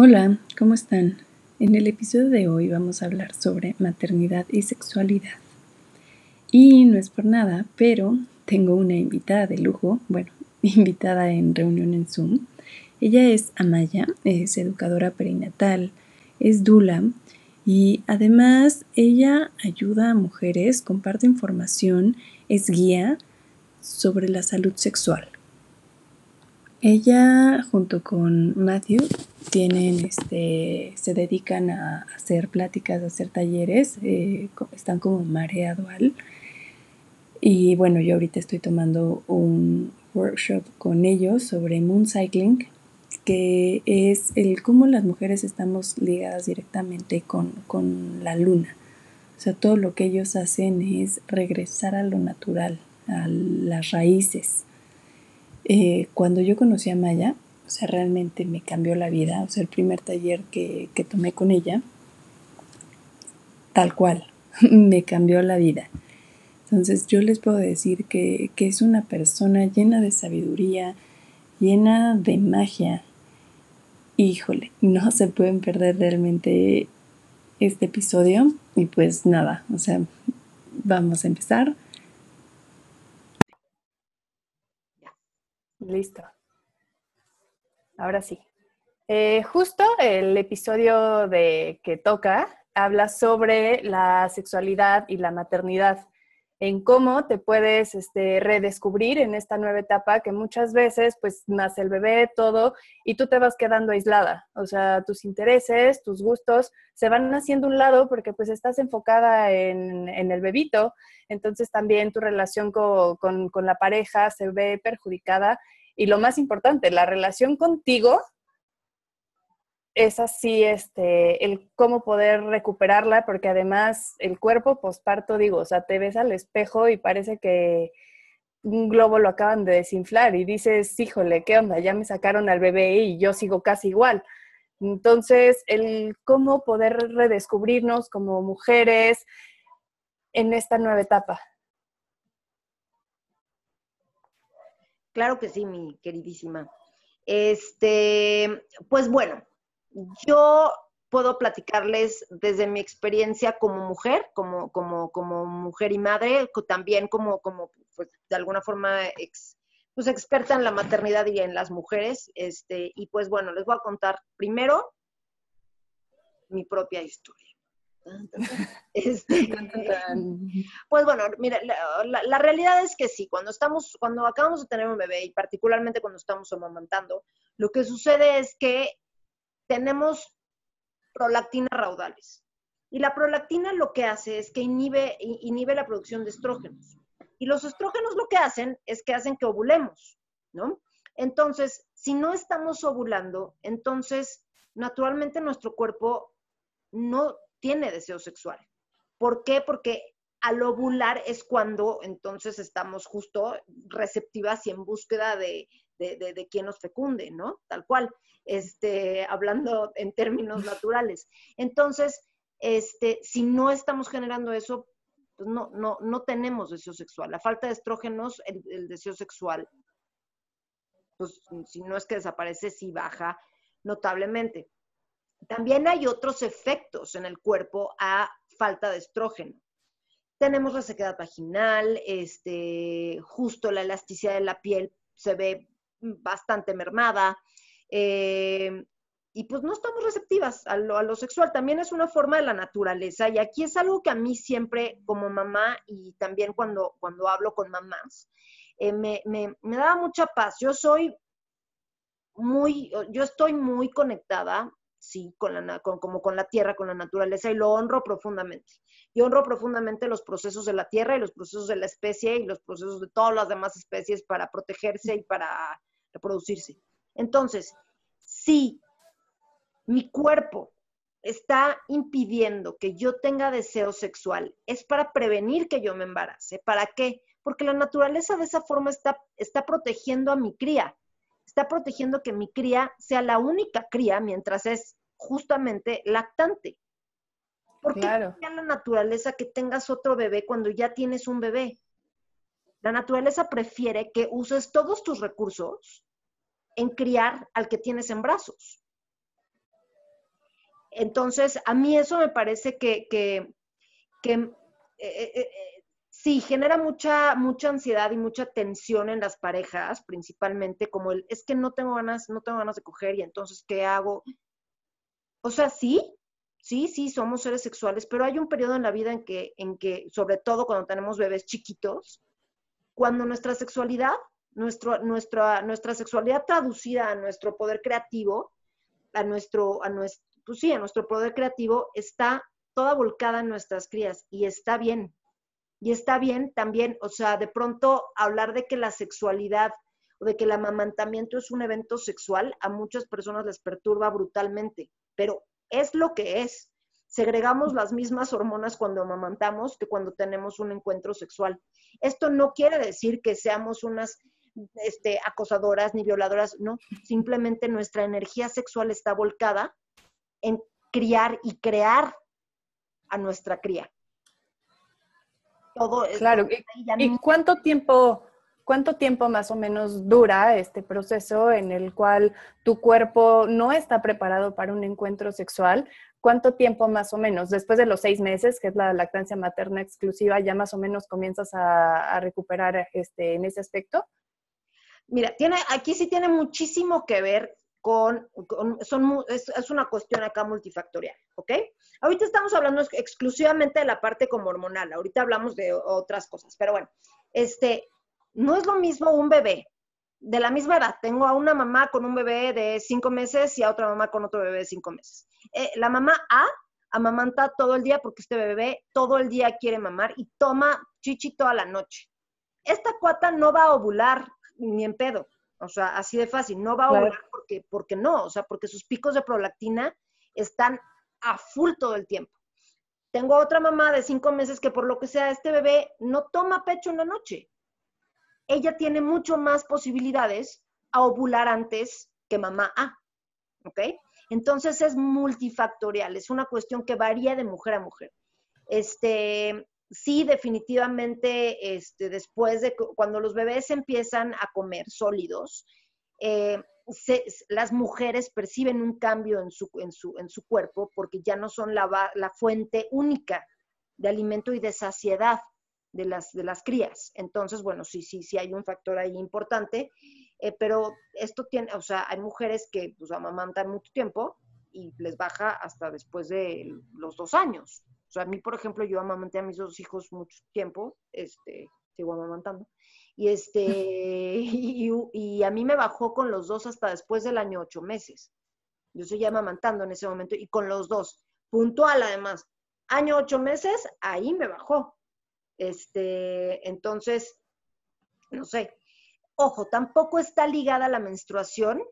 Hola, ¿cómo están? En el episodio de hoy vamos a hablar sobre maternidad y sexualidad. Y no es por nada, pero tengo una invitada de lujo, bueno, invitada en reunión en Zoom. Ella es Amaya, es educadora perinatal, es Dula y además ella ayuda a mujeres, comparte información, es guía sobre la salud sexual. Ella junto con Matthew tienen, este, se dedican a hacer pláticas, a hacer talleres, eh, están como marea dual. Y bueno, yo ahorita estoy tomando un workshop con ellos sobre moon cycling, que es el cómo las mujeres estamos ligadas directamente con, con la luna. O sea, todo lo que ellos hacen es regresar a lo natural, a las raíces eh, cuando yo conocí a Maya, o sea, realmente me cambió la vida. O sea, el primer taller que, tomé con ella, tal cual, me cambió la vida. Entonces yo les puedo decir que, que, es una persona llena de sabiduría, llena de magia. Híjole, no se pueden perder realmente este episodio. Y pues nada, o sea, vamos a empezar. Listo. Ahora sí. Eh, justo el episodio de que toca habla sobre la sexualidad y la maternidad en cómo te puedes este, redescubrir en esta nueva etapa que muchas veces pues nace el bebé, todo, y tú te vas quedando aislada. O sea, tus intereses, tus gustos se van haciendo un lado porque pues estás enfocada en, el bebito, entonces también tu relación con, con la pareja se ve perjudicada. Y lo más importante, la relación contigo es así, este, el cómo poder recuperarla, porque además el cuerpo posparto, digo, o sea, te ves al espejo y parece que un globo lo acaban de desinflar y dices, híjole, ¿qué onda? Ya me sacaron al bebé y yo sigo casi igual. Entonces, el cómo poder redescubrirnos como mujeres en esta nueva etapa. Claro que sí, mi queridísima. Este, pues bueno, yo puedo platicarles desde mi experiencia como mujer, como, como, como mujer y madre, también como, como pues, de alguna forma pues, experta en la maternidad y en las mujeres. Este, y pues bueno, les voy a contar primero mi propia historia. Este, pues bueno, mira, la, realidad es que sí, cuando estamos, cuando acabamos de tener un bebé y particularmente cuando estamos amamantando, lo que sucede es que tenemos prolactina raudales. Y la prolactina lo que hace es que inhibe, inhibe la producción de estrógenos. Y los estrógenos lo que hacen es que hacen que ovulemos, ¿no? Entonces, si no estamos ovulando, entonces naturalmente nuestro cuerpo no tiene deseo sexual. ¿Por qué? Porque al ovular es cuando entonces estamos justo receptivas y en búsqueda de, de, de, quien nos fecunde, ¿no? Tal cual, este, hablando en términos naturales. Entonces, este, si no estamos generando eso, pues no, no, no tenemos deseo sexual. La falta de estrógenos, el, deseo sexual, pues si no es que desaparece, sí baja notablemente. También hay otros efectos en el cuerpo a falta de estrógeno. Tenemos la sequedad vaginal, este, justo la elasticidad de la piel se ve bastante mermada. Eh, y pues no estamos receptivas a lo, sexual. También es una forma de la naturaleza. Y aquí es algo que a mí siempre, como mamá, y también cuando, cuando hablo con mamás, eh, me, me, me da mucha paz. Yo soy muy, yo estoy muy conectada sí, con la, como con la tierra, con la naturaleza, y lo honro profundamente. Yo honro profundamente los procesos de la tierra y los procesos de la especie y los procesos de todas las demás especies para protegerse y para reproducirse. Entonces, si mi cuerpo está impidiendo que yo tenga deseo sexual, es para prevenir que yo me embarace. ¿Para qué? Porque la naturaleza de esa forma está, está protegiendo a mi cría está protegiendo que mi cría sea la única cría mientras es justamente lactante. ¿Por qué claro. la naturaleza que tengas otro bebé cuando ya tienes un bebé? La naturaleza prefiere que uses todos tus recursos en criar al que tienes en brazos. entonces, a mí eso me parece que, que, que eh, sí, genera mucha, mucha ansiedad y mucha tensión en las parejas, principalmente como el, es que no tengo ganas, no tengo ganas de coger y entonces, ¿qué hago? O sea, sí, sí, sí, somos seres sexuales, pero hay un periodo en la vida en que, en que sobre todo cuando tenemos bebés chiquitos, cuando nuestra sexualidad, nuestro, nuestra, nuestra sexualidad traducida a nuestro poder creativo, a nuestro, a nuestro, pues sí, a nuestro poder creativo, está toda volcada en nuestras crías y está bien, y está bien también, o sea, de pronto hablar de que la sexualidad o de que el amamantamiento es un evento sexual, a muchas personas les perturba brutalmente, pero es lo que es. Segregamos las mismas hormonas cuando amamantamos que cuando tenemos un encuentro sexual. Esto no quiere decir que seamos unas este, acosadoras ni violadoras, no, simplemente nuestra energía sexual está volcada en criar y crear a nuestra cría todo Claro, ¿y, cuánto tiempo, cuánto tiempo más o menos dura este proceso en el cual tu cuerpo no está preparado para un encuentro sexual? ¿Cuánto tiempo más o menos? Después de los seis meses, que es la lactancia materna exclusiva, ya más o menos comienzas a, recuperar este, en ese aspecto? Mira, tiene, aquí sí tiene muchísimo que ver con, son, es, es, una cuestión acá multifactorial, ¿ok? Ahorita estamos hablando exclusivamente de la parte como hormonal, ahorita hablamos de otras cosas, pero bueno, este, no es lo mismo un bebé de la misma edad. Tengo a una mamá con un bebé de cinco meses y a otra mamá con otro bebé de cinco meses. Eh, la mamá A amamanta todo el día porque este bebé todo el día quiere mamar y toma chichi toda la noche. Esta cuata no va a ovular ni en pedo. O sea, así de fácil, no va a ovular porque, porque no, o sea, porque sus picos de prolactina están a full todo el tiempo. Tengo otra mamá de cinco meses que por lo que sea este bebé no toma pecho en la noche. Ella tiene mucho más posibilidades a ovular antes que mamá A. ¿Ok? Entonces es multifactorial, es una cuestión que varía de mujer a mujer. Este, sí, definitivamente, este, después de cuando los bebés empiezan a comer sólidos, eh, las mujeres perciben un cambio en su, en su, en su cuerpo porque ya no son la, la, fuente única de alimento y de saciedad de las, de las crías. Entonces, bueno, sí, sí, sí hay un factor ahí importante, eh, pero esto tiene, o sea, hay mujeres que pues amamantan mucho tiempo y les baja hasta después de los dos años. O sea, a mí, por ejemplo, yo amamanté a mis dos hijos mucho tiempo, este, sigo amamantando, y, este, y, a mí me bajó con los dos hasta después del año ocho meses. Yo estoy ya amamantando en ese momento y con los dos. Puntual además. Año ocho meses, ahí me bajó. Este, entonces, no sé. Ojo, tampoco está ligada la menstruación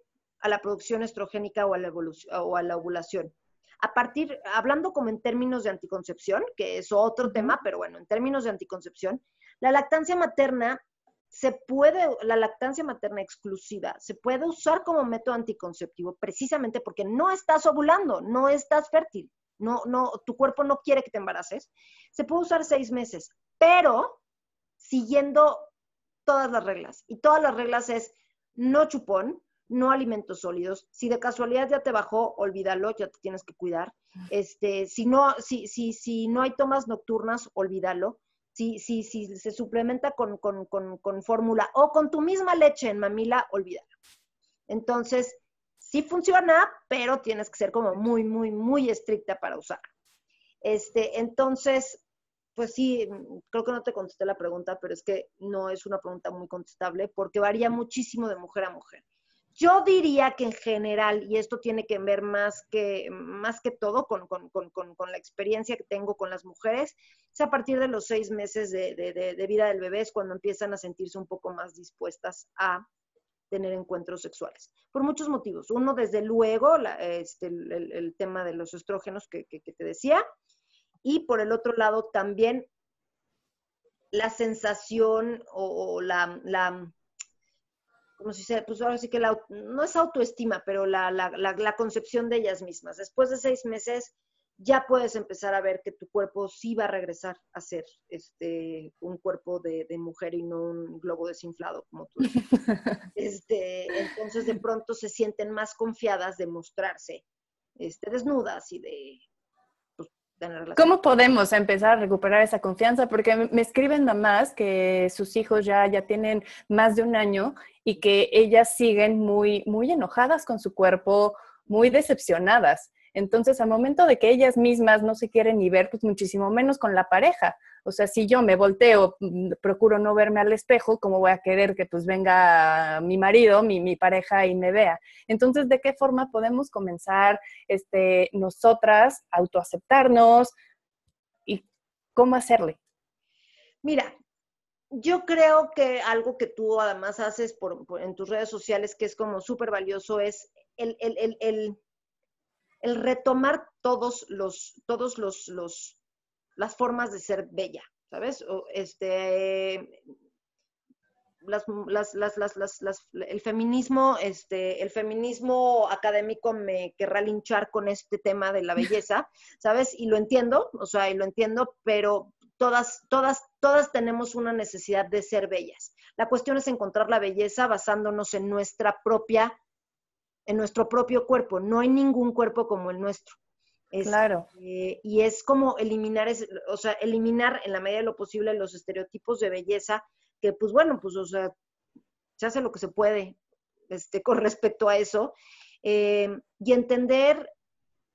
a la producción estrogénica o a la, o a la ovulación. A partir, hablando como en términos de anticoncepción, que es otro tema, pero bueno, en términos de anticoncepción, la lactancia materna se puede, la lactancia materna exclusiva, se puede usar como método anticonceptivo precisamente porque no estás ovulando, no estás fértil, no, no, tu cuerpo no quiere que te embaraces. Se puede usar seis meses, pero siguiendo todas las reglas. Y todas las reglas es no chupón, no alimentos sólidos. Si de casualidad ya te bajó, olvídalo, ya te tienes que cuidar. Este, si no, si, si, si no hay tomas nocturnas, olvídalo si, si, si se suplementa con, fórmula o con tu misma leche en mamila, olvídalo. Entonces, sí funciona, pero tienes que ser como muy, muy, muy estricta para usar. Este, entonces, pues sí, creo que no te contesté la pregunta, pero es que no es una pregunta muy contestable porque varía muchísimo de mujer a mujer. Yo diría que en general, y esto tiene que ver más que, más que todo con, la experiencia que tengo con las mujeres, es a partir de los seis meses de, vida del bebé es cuando empiezan a sentirse un poco más dispuestas a tener encuentros sexuales. Por muchos motivos. Uno, desde luego, este, el, tema de los estrógenos que, te decía. Y por el otro lado, también la sensación o, la, como si se, pues ahora sí que la, no es autoestima, pero la, la, la, concepción de ellas mismas. Después de seis meses ya puedes empezar a ver que tu cuerpo sí va a regresar a ser este, un cuerpo de, de mujer y no un globo desinflado como tú. este, entonces de pronto se sienten más confiadas de mostrarse este, desnudas y de. ¿Cómo podemos empezar a recuperar esa confianza? Porque me escriben mamás que sus hijos ya, ya tienen más de un año y que ellas siguen muy, muy enojadas con su cuerpo, muy decepcionadas. Entonces, al momento de que ellas mismas no se quieren ni ver, pues muchísimo menos con la pareja. O sea, si yo me volteo, mm, procuro no verme al espejo, ¿cómo voy a querer que pues venga mi marido, mi, mi pareja y me vea? Entonces, ¿de qué forma podemos comenzar este, nosotras autoaceptarnos y cómo hacerle? Mira, yo creo que algo que tú además haces por, en tus redes sociales que es como súper valioso es el, el, el, retomar todos los, todos los, los, las formas de ser bella, ¿sabes? O este, las, las, las, las, el feminismo, este, el feminismo académico me querrá linchar con este tema de la belleza, ¿sabes? Y lo entiendo, o sea, y lo entiendo, pero todas, todas, todas tenemos una necesidad de ser bellas. La cuestión es encontrar la belleza basándonos en nuestra propia, en nuestro propio cuerpo. No hay ningún cuerpo como el nuestro. claro. Eh, y es como eliminar, o sea, eliminar en la medida de lo posible los estereotipos de belleza, que pues bueno, pues o sea, se hace lo que se puede este, con respecto a eso. Eh, y entender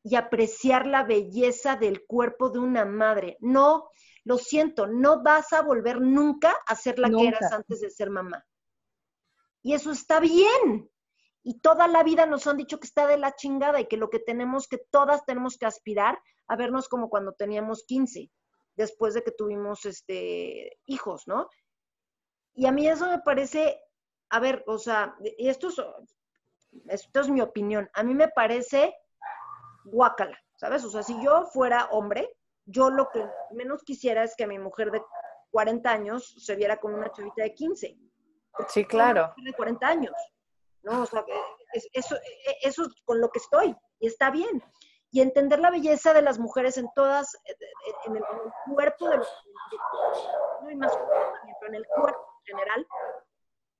y apreciar la belleza del cuerpo de una madre. No, lo siento, no vas a volver nunca a ser la que eras antes de ser mamá. Y eso está bien. Y toda la vida nos han dicho que está de la chingada y que lo que tenemos, que todas tenemos que aspirar a vernos como cuando teníamos 15, después de que tuvimos este, hijos, ¿no? Y a mí eso me parece, a ver, o sea, y esto es, esto es mi opinión, a mí me parece guácala, ¿sabes? O sea, si yo fuera hombre, yo lo que menos quisiera es que mi mujer de 40 años se viera con una chavita de 15. Sí, claro. De 40 años, ¿no? O sea, eso, eso es con lo que estoy y está bien. Y entender la belleza de las mujeres en todas, en el, cuerpo de los, no hay más pero en el cuerpo en general,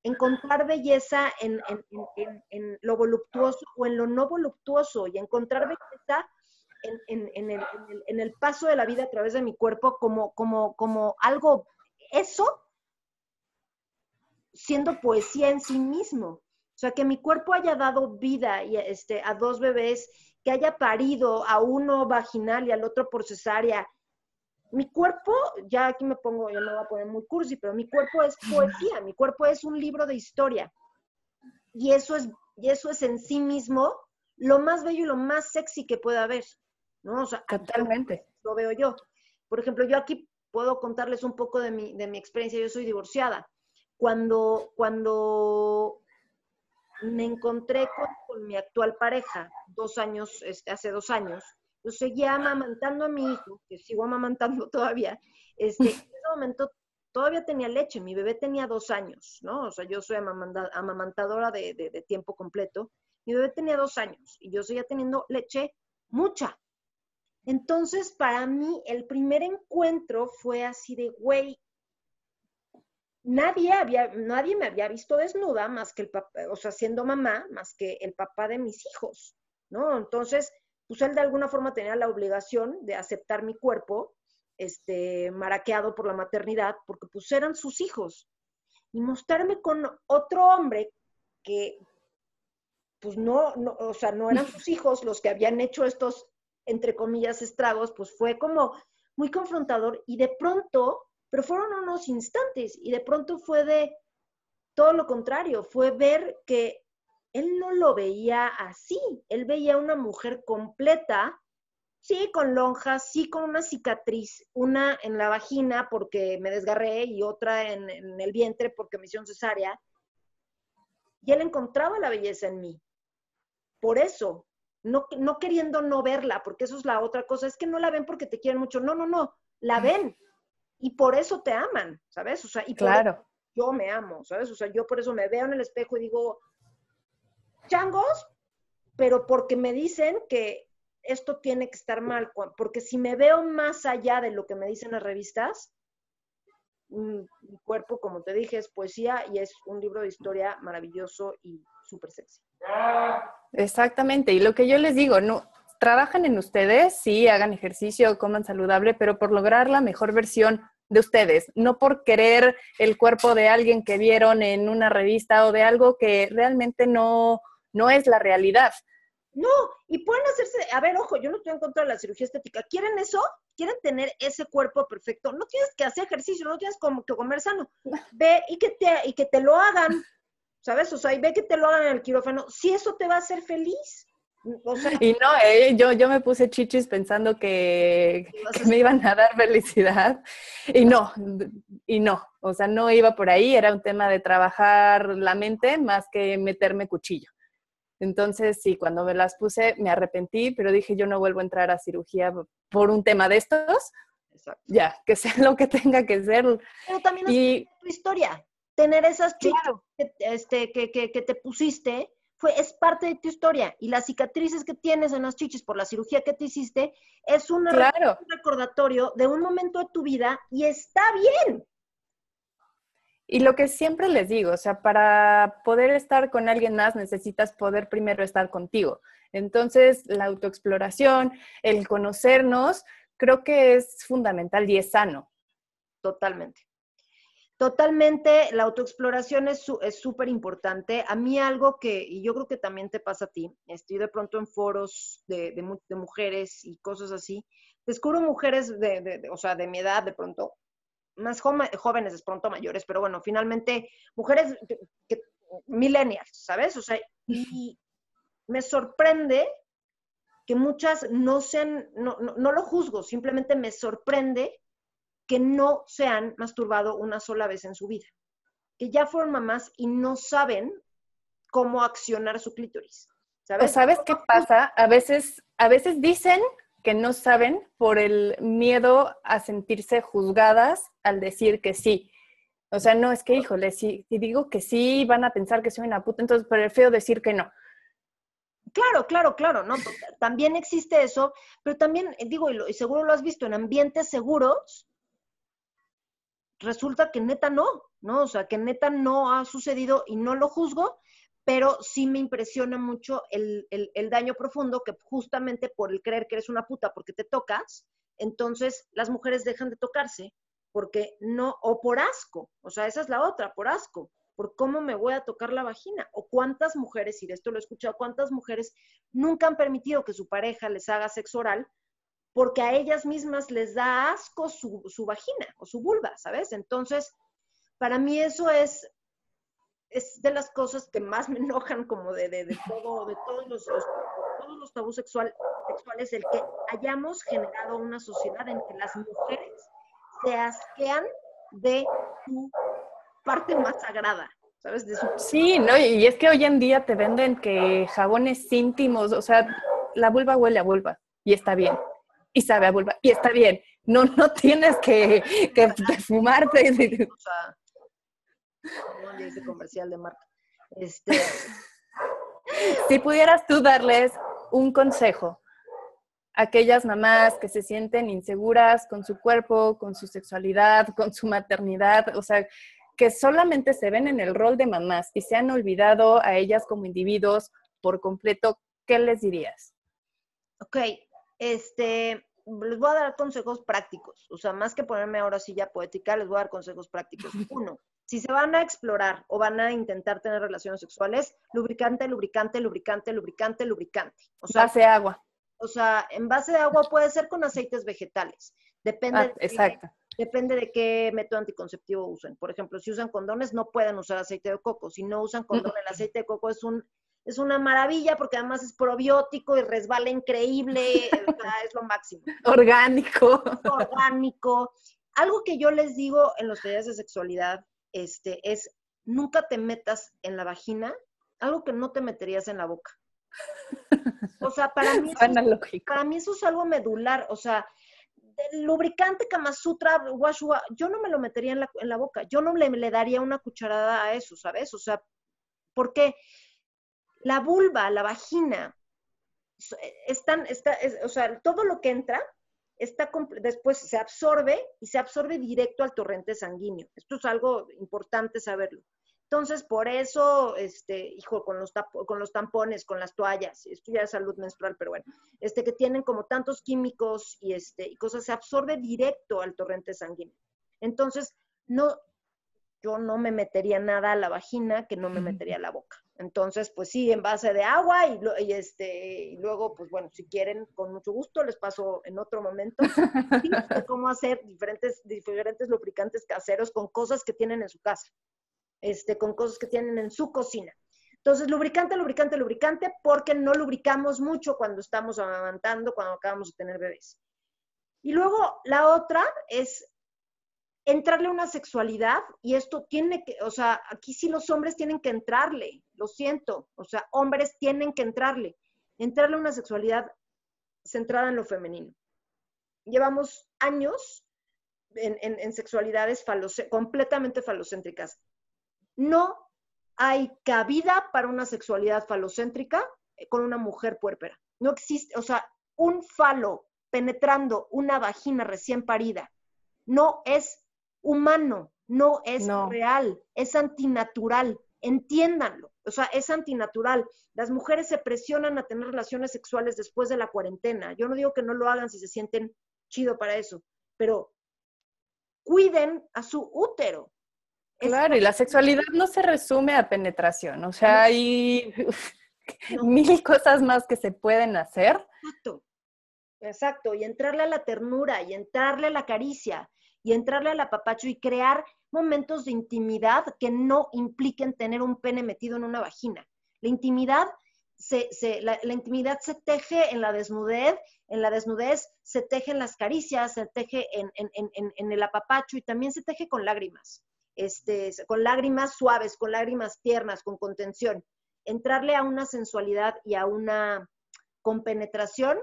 encontrar belleza en, en, en, en, lo voluptuoso o en lo no voluptuoso y encontrar belleza en, el, paso de la vida a través de mi cuerpo como, como, como algo, eso, siendo poesía en sí mismo. O sea, que mi cuerpo haya dado vida y, este, a dos bebés, que haya parido a uno vaginal y al otro por cesárea. Mi cuerpo, ya aquí me pongo, ya me voy a poner muy cursi, pero mi cuerpo es poesía, mi cuerpo es un libro de historia. Y eso es, y eso es en sí mismo lo más bello y lo más sexy que puede haber. ¿no? O sea, Totalmente. Lo veo yo. Por ejemplo, yo aquí puedo contarles un poco de mi, de mi experiencia. Yo soy divorciada. Cuando, cuando me encontré con, mi actual pareja, dos años, este, hace dos años, yo seguía amamantando a mi hijo, que sigo amamantando todavía. Este, en ese momento todavía tenía leche, mi bebé tenía dos años, ¿no? O sea, yo soy amamantadora de, de, de tiempo completo. Mi bebé tenía dos años y yo seguía teniendo leche mucha, entonces, para mí, el primer encuentro fue así de, güey, nadie, había, nadie me había visto desnuda más que el papá, o sea, siendo mamá, más que el papá de mis hijos, ¿no? Entonces, pues él de alguna forma tenía la obligación de aceptar mi cuerpo, este, maraqueado por la maternidad, porque pues eran sus hijos. Y mostrarme con otro hombre que, pues no, no, o sea, no eran sus hijos los que habían hecho estos entre comillas, estragos, pues fue como muy confrontador y de pronto, pero fueron unos instantes y de pronto fue de todo lo contrario, fue ver que él no lo veía así, él veía una mujer completa, sí, con lonjas, sí, con una cicatriz, una en la vagina porque me desgarré y otra en, en el vientre porque me hicieron cesárea, y él encontraba la belleza en mí. Por eso, no, no queriendo no verla, porque eso es la otra cosa, es que no la ven porque te quieren mucho, no, no, no, la ven y por eso te aman, ¿sabes? O sea, y claro. yo me amo, ¿sabes? O sea, yo por eso me veo en el espejo y digo, changos, pero porque me dicen que esto tiene que estar mal, porque si me veo más allá de lo que me dicen las revistas, mm, mi cuerpo, como te dije, es poesía y es un libro de historia maravilloso y súper sexy. Exactamente, y lo que yo les digo, no, trabajan en ustedes, sí, hagan ejercicio, coman saludable, pero por lograr la mejor versión de ustedes, no por querer el cuerpo de alguien que vieron en una revista o de algo que realmente no, no es la realidad. No, y pueden hacerse, a ver, ojo, yo no estoy en contra de la cirugía estética. ¿Quieren eso? ¿Quieren tener ese cuerpo perfecto? No tienes que hacer ejercicio, no tienes como que comer sano. Ve y que te, y que te lo hagan, ¿sabes? O sea, y ve que te lo hagan en el quirófano. Si eso te va a hacer feliz. Y no, eh, yo, yo me puse chichis pensando que, que, me iban a dar felicidad y no, y no, o sea, no iba por ahí, era un tema de trabajar la mente más que meterme cuchillo. Entonces, sí, cuando me las puse me arrepentí, pero dije, yo no vuelvo a entrar a cirugía por un tema de estos. Exacto. Ya, que sea lo que tenga que ser. Pero también es tu historia. Tener esas chicas que, este, que, que, que, te pusiste fue, es parte de tu historia. Y las cicatrices que tienes en las chichis por la cirugía que te hiciste es un recordatorio de un momento de tu vida y está bien. Y lo que siempre les digo, o sea, para poder estar con alguien más necesitas poder primero estar contigo. Entonces, la autoexploración, el conocernos, creo que es fundamental y es sano. Totalmente. Totalmente, la autoexploración es súper importante. A mí algo que, y yo creo que también te pasa a ti, estoy de pronto en foros de, mujeres y cosas así, descubro mujeres de, o sea, de mi edad de pronto, más jóvenes, es pronto mayores, pero bueno, finalmente mujeres que, millennials, ¿sabes? O sea, y me sorprende que muchas no sean, no, lo juzgo, simplemente me sorprende que no se han masturbado una sola vez en su vida, que ya fueron mamás y no saben cómo accionar su clítoris. ¿Sabes? ¿Sabes qué pasa? A veces, a veces dicen que no saben por el miedo a sentirse juzgadas al decir que sí. O sea, no, es que, híjole, si, digo que sí, van a pensar que soy una puta, entonces prefiero decir que no. Claro, claro, claro, ¿no? También existe eso, pero también, eh, digo, y, seguro lo has visto, en ambientes seguros, resulta que neta no, ¿no? O sea, que neta no ha sucedido y no lo juzgo, pero sí me impresiona mucho el, daño profundo que justamente por el creer que eres una puta porque te tocas, entonces las mujeres dejan de tocarse porque no, o por asco, o sea, esa es la otra, por asco, por cómo me voy a tocar la vagina, o cuántas mujeres, y de esto lo he escuchado, cuántas mujeres nunca han permitido que su pareja les haga sexo oral porque a ellas mismas les da asco su, su vagina o su vulva, ¿sabes? Entonces, para mí eso es es de las cosas que más me enojan como de, de, todo, de todos los, todos los tabús sexual, sexuales, el que hayamos generado una sociedad en que las mujeres se asquean de su parte más sagrada. ¿Sabes? De su... Sí, no, y es que hoy en día te venden que jabones íntimos, o sea, la vulva huele a vulva y está bien, y sabe a vulva y está bien. No, no tienes que, que fumarte. O sea, ese comercial de marca. Este... si pudieras tú darles un consejo a aquellas mamás que se sienten inseguras con su cuerpo, con su sexualidad, con su maternidad, o sea, que solamente se ven en el rol de mamás y se han olvidado a ellas como individuos por completo, ¿qué les dirías? Ok, este, les voy a dar consejos prácticos, o sea, más que ponerme ahora sí ya poética, les voy a dar consejos prácticos. Uno, si se van a explorar o van a intentar tener relaciones sexuales, lubricante, lubricante, lubricante, lubricante, lubricante. O sea, base de agua. O sea, en base de agua puede ser con aceites vegetales. Depende, ah, exacto. depende de qué método anticonceptivo usen. Por ejemplo, si usan condones, no pueden usar aceite de coco. Si no usan condón, el aceite de coco es un es una maravilla porque además es probiótico y resbala increíble, es lo máximo. Orgánico. Orgánico. Algo que yo les digo en los talleres de sexualidad este, es nunca te metas en la vagina algo que no te meterías en la boca. O sea, para mí, eso, para mí eso es algo medular. O sea, el lubricante Kama Sutra, Washua, yo no me lo metería en la, en la boca. Yo no le, le, daría una cucharada a eso, ¿sabes? O sea, porque la vulva, la vagina, están, está, o sea, todo lo que entra después se absorbe y se absorbe directo al torrente sanguíneo. Esto es algo importante saberlo. Entonces, por eso, este, hijo, con los, con los tampones, con las toallas, esto ya es salud menstrual, pero bueno, este, que tienen como tantos químicos y, este, y cosas, se absorbe directo al torrente sanguíneo. Entonces, no, yo no me metería nada a la vagina que no me metería a la boca. Entonces, pues sí, en base de agua y, este, y luego, pues bueno, si quieren, con mucho gusto les paso en otro momento cómo hacer diferentes, diferentes lubricantes caseros con cosas que tienen en su casa, este, con cosas que tienen en su cocina. Entonces, lubricante, lubricante, lubricante, porque no lubricamos mucho cuando estamos amamantando, cuando acabamos de tener bebés. Y luego la otra es entrarle a una sexualidad y esto tiene que, o sea, aquí sí los hombres tienen que entrarle, lo siento, o sea, hombres tienen que entrarle, entrarle a una sexualidad centrada en lo femenino. Llevamos años en, sexualidades completamente falocéntricas. No hay cabida para una sexualidad falocéntrica con una mujer puérpera. No existe, o sea, un falo penetrando una vagina recién parida no es humano, no es real, es antinatural, entiéndanlo. O sea, es antinatural. Las mujeres se presionan a tener relaciones sexuales después de la cuarentena. Yo no digo que no lo hagan si se sienten chido para eso, pero cuiden a su útero. Claro, y la sexualidad no se resume a penetración, o sea, hay mil cosas más que se pueden hacer. Exacto, exacto, y entrarle a la ternura y entrarle a la caricia y entrarle al apapacho y crear momentos de intimidad que no impliquen tener un pene metido en una vagina. La intimidad se, la, intimidad se teje en la desnudez, en la desnudez se teje en las caricias, se teje en, en, el apapacho y también se teje con lágrimas, este, con lágrimas suaves, con lágrimas tiernas, con contención. Entrarle a una sensualidad y a una compenetración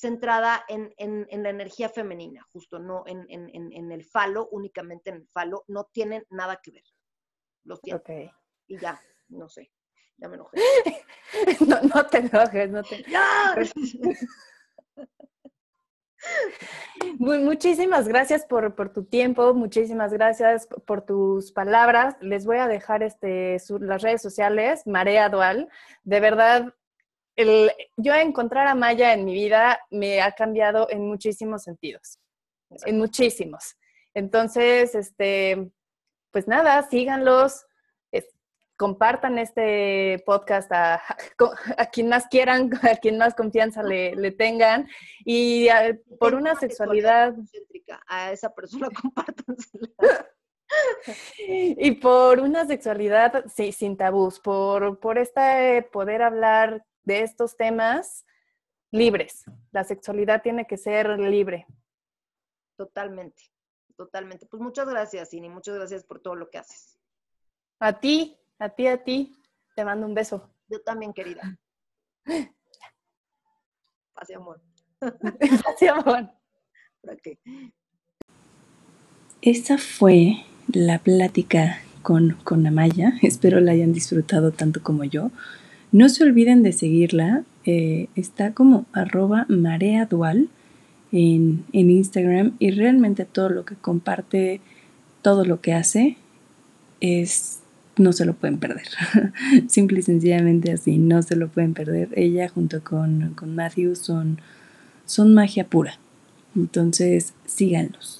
centrada en, la energía femenina, justo, no en, el falo, únicamente en el falo, no tienen nada que ver. Lo siento. Y ya, no sé, ya me enojé. no, te enojes, no te muchísimas gracias por, tu tiempo, muchísimas gracias por tus palabras. Les voy a dejar este, las redes sociales, Marea Dual. De verdad, el, yo encontrar a Maya en mi vida me ha cambiado en muchísimos sentidos, en muchísimos. Entonces, este, pues nada, síganlos, compartan este podcast a, a, quien más quieran, a quien más confianza le, tengan y por una sexualidad... A esa persona compártansela. y por una sexualidad sí, sin tabús, por, por este poder hablar de estos temas libres. La sexualidad tiene que ser libre. Totalmente, totalmente. Pues muchas gracias, Ini, muchas gracias por todo lo que haces. A ti, a ti, a ti. Te mando un beso. Yo también, querida. Pase amor. Pase amor. Esa fue la plática con, con Amaya. Espero la hayan disfrutado tanto como yo. No se olviden de seguirla. Eh, está como arroba marea dual en, en Instagram y realmente todo lo que comparte, todo lo que hace, es no se lo pueden perder. Simple y sencillamente así, no se lo pueden perder. Ella junto con, con Matthew son, son magia pura. Entonces, síganlos.